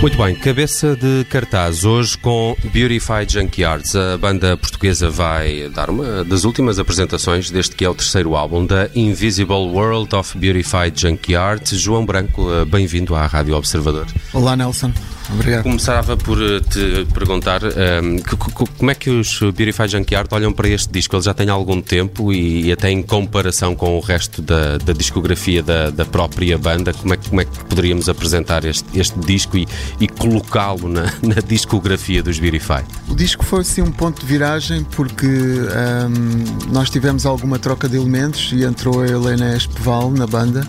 Muito bem, cabeça de cartaz hoje com Beautified Junkyards. A banda portuguesa vai dar uma das últimas apresentações deste que é o terceiro álbum da Invisible World of Beautified Junkyards. João Branco, eh, bem-vindo à Rádio Observador. Olá, Nelson. Obrigado. Começava por eh, te perguntar um, ehm, que, como é que os Beautify Junkyard olham para este disco? Ele já tem algum tempo e, e até em comparação com o resto da, da discografia da, da, própria banda, como é, como é que poderíamos apresentar este, este disco e, e colocá-lo na, na, discografia dos Beautify? O disco foi assim um ponto de viragem porque um, ehm, nós tivemos alguma troca de elementos e entrou a Helena Espeval na banda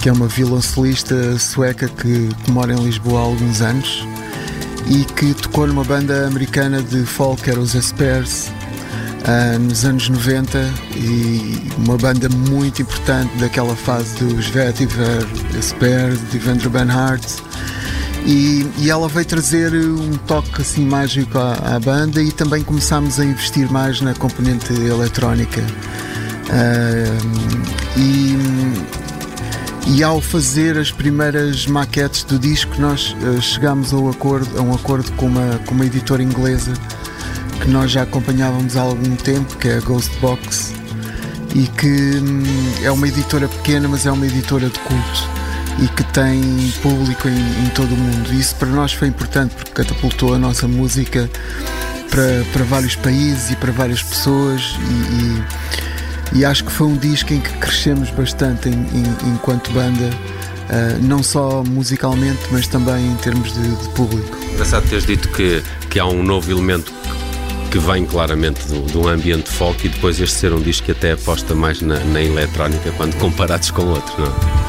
que é uma violoncelista sueca que, que mora em Lisboa há alguns anos e que tocou numa banda americana de folk, que era os Espers, uh, nos anos 90 e uma banda muito importante daquela fase dos Vetiver, Espers, de Vendra Van Hart. E, e, ela veio trazer um toque assim mágico à, à, banda e também começámos a investir mais na componente eletrónica. E e ao fazer as primeiras maquetes do disco, nós uh, chegámos ao acordo, a um acordo com uma, com uma editora inglesa que nós já acompanhávamos há algum tempo, que é a Ghostbox, e que hum, é uma editora pequena, mas é uma editora de culto e que tem público em, em todo o mundo. Isso para nós foi importante porque catapultou a nossa música para, para vários países e para várias pessoas e, e e acho que foi um disco em que crescemos bastante em, em, enquanto banda, uh, não só musicalmente, mas também em termos de, de público. Engraçado teres dito que, que há um novo elemento que vem claramente de, de um ambiente folk e depois este ser um disco que até aposta mais na, na eletrónica quando comparados com outros, não?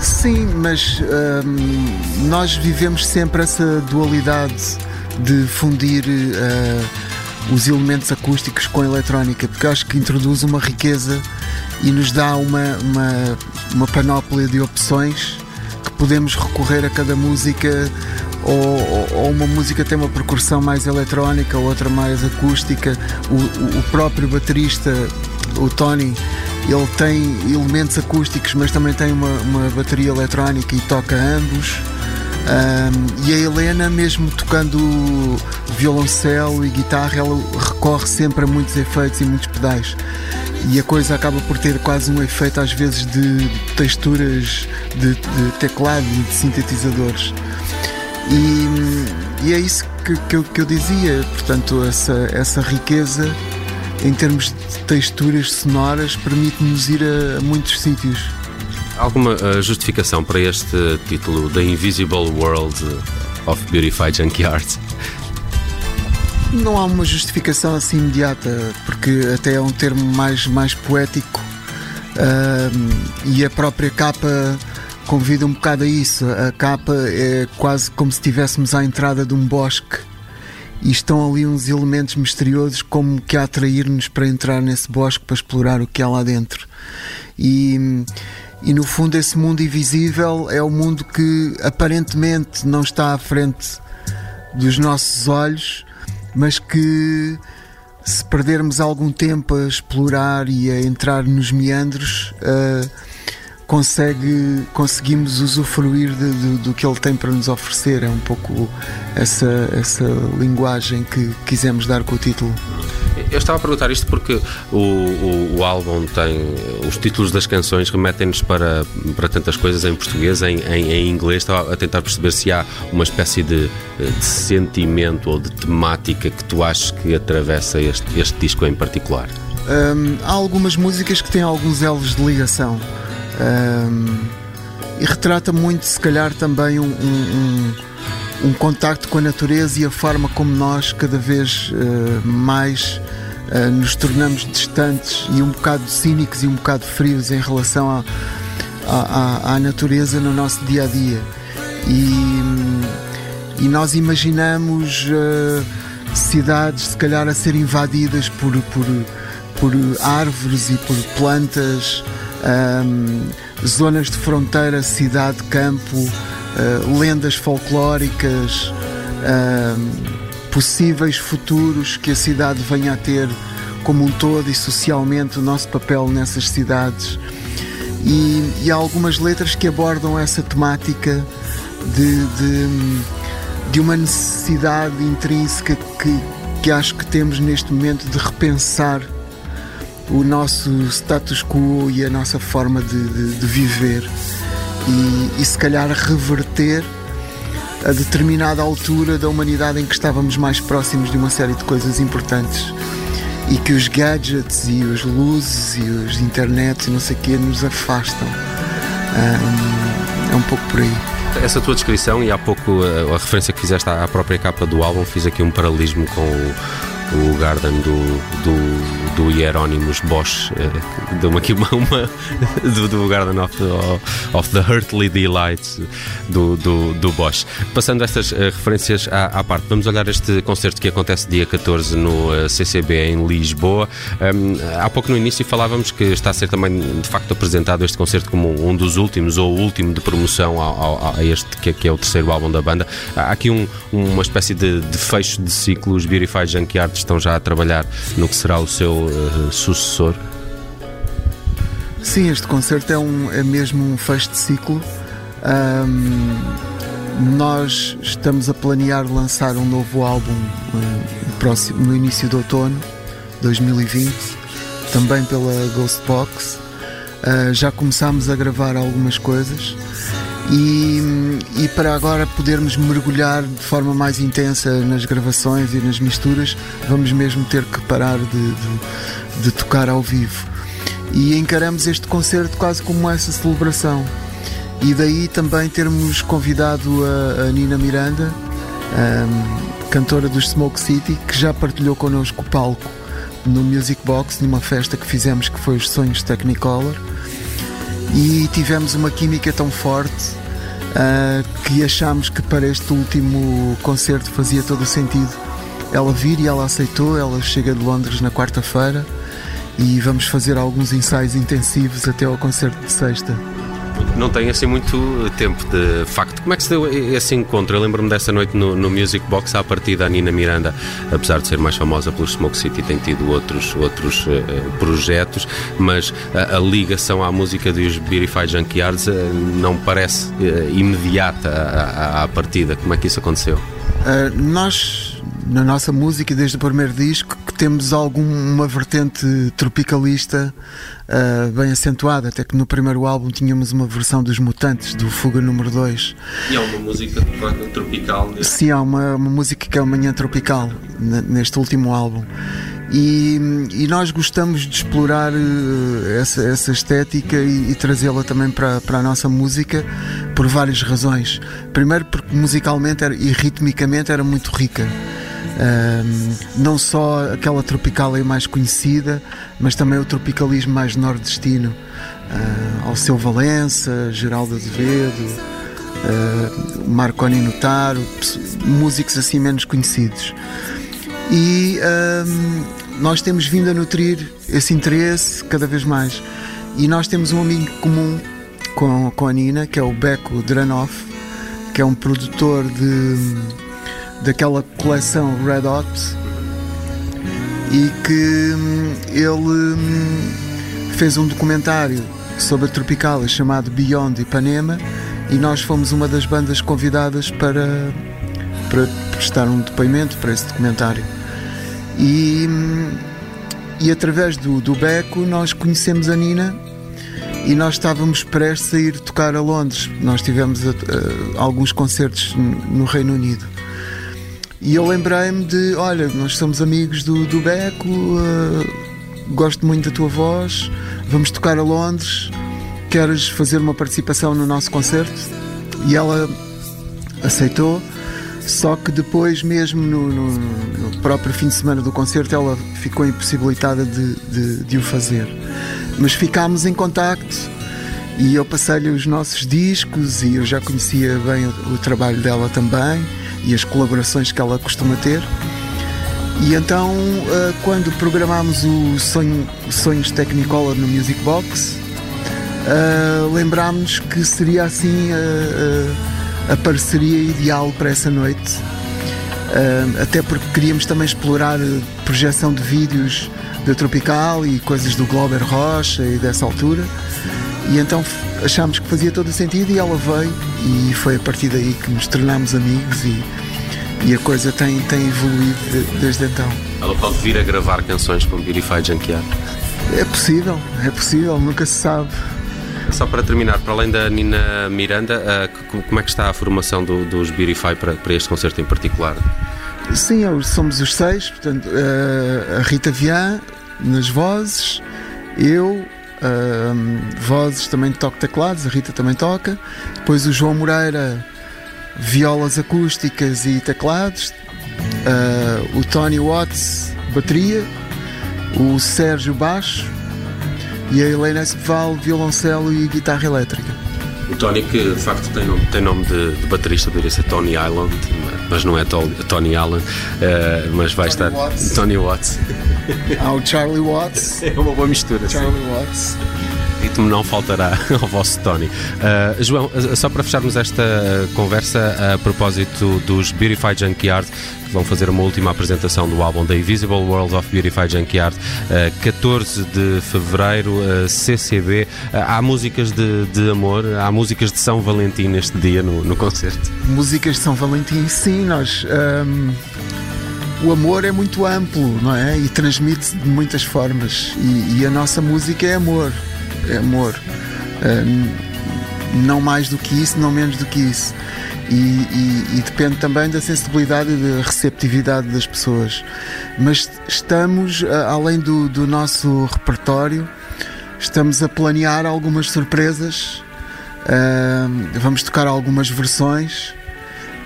Sim, mas um, nós vivemos sempre essa dualidade de fundir. Uh, os elementos acústicos com eletrónica, porque acho que introduz uma riqueza e nos dá uma, uma, uma panóplia de opções que podemos recorrer a cada música ou, ou, uma música tem uma percussão mais eletrónica, outra mais acústica. O, o, o, próprio baterista, o Tony, ele tem elementos acústicos, mas também tem uma, uma bateria eletrónica e toca ambos. Um, e a Helena, mesmo tocando violoncelo e guitarra, ela recorre sempre a muitos efeitos e muitos pedais. E a coisa acaba por ter quase um efeito, às vezes, de texturas de, de teclado e de sintetizadores. E, e é isso que, que, eu, que eu dizia, portanto, essa, essa riqueza em termos de texturas sonoras permite-nos ir a, a muitos sítios. Alguma uh, justificação para este título, The Invisible World of Beautified Junkyards? Não há uma justificação assim imediata, porque até é um termo mais, mais poético uh, e a própria capa convida um bocado a isso. A capa é quase como se estivéssemos à entrada de um bosque e estão ali uns elementos misteriosos como que a atrair-nos para entrar nesse bosque para explorar o que há lá dentro. E e no fundo, esse mundo invisível é o mundo que aparentemente não está à frente dos nossos olhos, mas que se perdermos algum tempo a explorar e a entrar nos meandros, uh, consegue, conseguimos usufruir de, de, do que ele tem para nos oferecer. É um pouco essa, essa linguagem que quisemos dar com o título. Eu estava a perguntar isto porque o, o, o álbum tem. Os títulos das canções remetem-nos para, para tantas coisas em português, em, em, em, inglês. Estava a tentar perceber se há uma espécie de, de sentimento ou de temática que tu achas que atravessa este, este disco em particular. Um, há algumas músicas que têm alguns elos de ligação. Um, e retrata muito, se calhar, também um, um, um, contacto com a natureza e a forma como nós, cada vez uh, mais, uh, nos tornamos distantes e um bocado cínicos e um bocado frios em relação à, à, à natureza no nosso dia a dia. E, e nós imaginamos uh, cidades, se calhar, a ser invadidas por, por, por árvores e por plantas, um, zonas de fronteira, cidade, campo, uh, lendas folclóricas, possíveis futuros que a cidade venha a ter como um todo e socialmente o nosso papel nessas cidades. E, e há algumas letras que abordam essa temática de, de, de uma necessidade intrínseca que, que acho que temos neste momento de repensar o nosso status quo e a nossa forma de, de, de viver e, e, se calhar reverter a determinada altura da humanidade em que estávamos mais próximos de uma série de coisas importantes e que os gadgets e os luzes e os internets e não sei o que nos afastam. Um, é um pouco por aí. Essa tua descrição e há pouco a, a referência que fizeste à própria capa do álbum, fiz aqui um paralelismo com o o Garden do, do, do Hieronymus Bosch, eh, deu-me aqui uma, uma do, do, Garden of the, of the Earthly Delights do, do, do Bosch. Passando estas uh, referências à, à, parte, vamos olhar este concerto que acontece dia 14 no uh, CCB em Lisboa. Um, há pouco no início falávamos que está a ser também de facto apresentado este concerto como um dos últimos ou o último de promoção a este que, que, é o terceiro álbum da banda. Há aqui um, uma espécie de, de fecho de ciclo, os Beautify Junkyard estão já a trabalhar no que será o seu uh, sucessor? Sim, este concerto é, um, é mesmo um fecho de ciclo. Um, nós estamos a planear lançar um novo álbum no, próximo, no início de outono 2020, também pela Ghostbox. Uh, já começámos a gravar algumas coisas e, e, para agora podermos mergulhar de forma mais intensa nas gravações e nas misturas, vamos mesmo ter que parar de, de, de tocar ao vivo. E encaramos este concerto quase como essa celebração. E daí também termos convidado a, a Nina Miranda, cantora dos Smoke City, que já partilhou connosco o palco no Music Box, numa festa que fizemos que foi os Sonhos Technicolor e tivemos uma química tão forte uh, que achámos que para este último concerto fazia todo o sentido ela vir e ela aceitou. Ela chega de Londres na quarta-feira e vamos fazer alguns ensaios intensivos até ao concerto de sexta não tem assim muito tempo de facto. Como é que se deu esse encontro? Eu lembro-me dessa noite no, no, Music Box à partida da Nina Miranda, apesar de ser mais famosa pelo Smoke City, tem tido outros, outros uh, projetos, mas a, a, ligação à música dos Beautify Junkyards uh, não parece uh, imediata à, à, partida. Como é que isso aconteceu? nós, na nossa música, desde o primeiro disco, temos alguma vertente tropicalista uh, bem acentuada, até que no primeiro álbum tínhamos uma versão dos Mutantes, do Fuga número 2. E há uma música tropical neste... Sim, há uma, uma música que é uma manhã tropical neste último álbum. E, e, nós gostamos de explorar uh, essa, essa, estética e, e trazê-la também para, para a nossa música por várias razões. Primeiro, porque musicalmente era, e ritmicamente era muito rica. Um, não só aquela tropical é mais conhecida, mas também o tropicalismo mais nordestino, uh, Alceu Valença, Geraldo Azevedo, uh, Marconi Notaro, músicos assim menos conhecidos. E um, nós temos vindo a nutrir esse interesse cada vez mais. E nós temos um amigo comum com, com a Nina, que é o Beco Dranoff, que é um produtor de daquela coleção Red Hot e que hum, ele hum, fez um documentário sobre a Tropicalia chamado Beyond Ipanema e nós fomos uma das bandas convidadas para, para prestar um depoimento para esse documentário. E, e através do, do Beco nós conhecemos a Nina e nós estávamos prestes a ir tocar a Londres. Nós tivemos uh, alguns concertos no Reino Unido. E eu lembrei-me de: olha, nós somos amigos do, do Beco, uh, gosto muito da tua voz, vamos tocar a Londres, queres fazer uma participação no nosso concerto? E ela aceitou. Só que depois, mesmo no, no, no, próprio fim de semana do concerto, ela ficou impossibilitada de, de, de o fazer. Mas ficámos em contacto e eu passei-lhe os nossos discos e eu já conhecia bem o, o trabalho dela também e as colaborações que ela costuma ter. E então, uh, quando programámos o sonho, Sonhos Technicolor no Music Box, uh, lembrámos que seria assim a, a parceria ideal para essa noite. Uh, até porque queríamos também explorar projeção de vídeos da Tropical e coisas do Glober Rocha e dessa altura. E então achámos que fazia todo o sentido e ela veio e foi a partir daí que nos tornámos amigos e, e a coisa tem, tem evoluído de, desde então. Ela pode vir a gravar canções com Beautify Junkyard? É possível, é possível, nunca se sabe. Só para terminar, para além da Nina Miranda, uh, como é que está a formação do, dos Beautify para, para este concerto em particular? Sim, somos os seis, portanto, uh, a Rita Vian nas vozes, eu, uh, vozes também toco teclados, a Rita também toca, depois o João Moreira, violas acústicas e teclados, uh, o Tony Watts, bateria, o Sérgio baixo e a Helena Espeval, violoncelo e guitarra elétrica. O Tony, que de facto tem nome, tem nome de, de baterista, deveria ser Tony Island, mas não é Tony Allen, uh, mas vai Tony estar Watts. Tony Watts. Há o Charlie Watts. É uma boa mistura. Charlie sim. Watts ritmo não faltará ao vosso Tony. Uh, João, só para fecharmos esta conversa a propósito dos Beautify Junkyard, que vão fazer uma última apresentação do álbum The Invisible World of Beautify Junkyard, uh, 14 de fevereiro, uh, CCB. há músicas de, de, amor, há músicas de São Valentim neste dia no, no concerto? Músicas de São Valentim, sim, nós. Um o amor é muito amplo, não é? E transmite-se de muitas formas. E, e, a nossa música é amor. É amor. Uh, não mais do que isso, não menos do que isso. E, e, e, depende também da sensibilidade e da receptividade das pessoas. Mas estamos, além do, do nosso repertório, estamos a planear algumas surpresas. Uh, vamos tocar algumas versões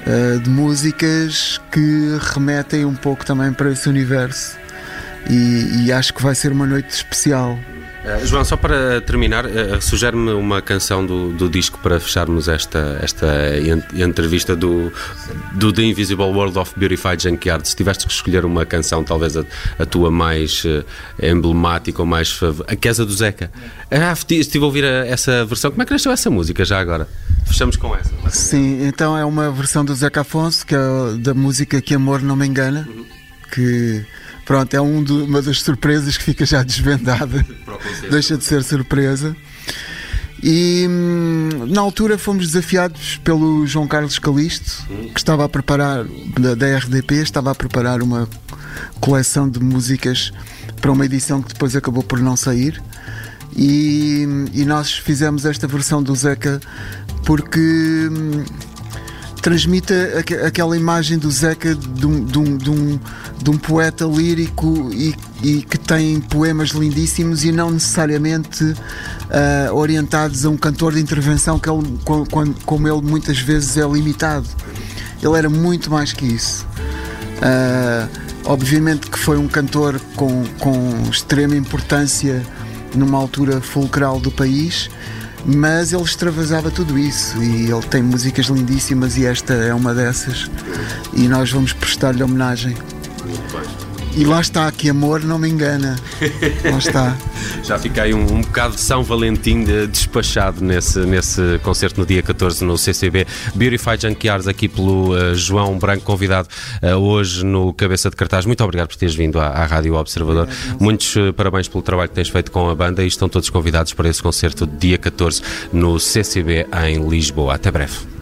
uh, de músicas que remetem um pouco também para esse universo. E, e acho que vai ser uma noite especial. Uh, João, só para terminar, uh, sugere-me uma canção do, do, disco para fecharmos esta, esta entrevista do, do The Invisible World of Beautified Junkyard. Se tiveste que escolher uma canção, talvez a, a tua mais uh, emblemática ou mais. A Casa do Zeca. Ah, estive a ouvir a, essa versão. Como é que nasceu essa música já agora? Fechamos com essa. Sim, então é uma versão do Zeca Afonso, que é da música Que Amor Não Me Engana, uhum. que pronto, é um do, uma das surpresas que fica já desvendada. Deixa de ser surpresa. E hum, na altura fomos desafiados pelo João Carlos Calisto, que estava a preparar, da, da RDP, estava a preparar uma coleção de músicas para uma edição que depois acabou por não sair. E, e nós fizemos esta versão do Zeca porque hum, transmite aquela imagem do Zeca de um, de um, de um, de um poeta lírico e, e, que tem poemas lindíssimos e não necessariamente uh, orientados a um cantor de intervenção que ele, como ele muitas vezes é limitado. Ele era muito mais que isso. Uh, obviamente que foi um cantor com, com extrema importância numa altura fulcral do país mas ele extravasava tudo isso e ele tem músicas lindíssimas e esta é uma dessas e nós vamos prestar-lhe homenagem. E lá está, que amor não me engana. Lá está. Já fiquei um, um bocado de São Valentim de, despachado nesse, nesse concerto no dia 14 no CCB. Beautify Junkyards aqui pelo uh, João Branco, convidado uh, hoje no Cabeça de Cartaz. Muito obrigado por teres vindo à, à Rádio Observador. Muitos uh, parabéns pelo trabalho que tens feito com a banda e estão todos convidados para esse concerto dia 14 no CCB em Lisboa. Até breve.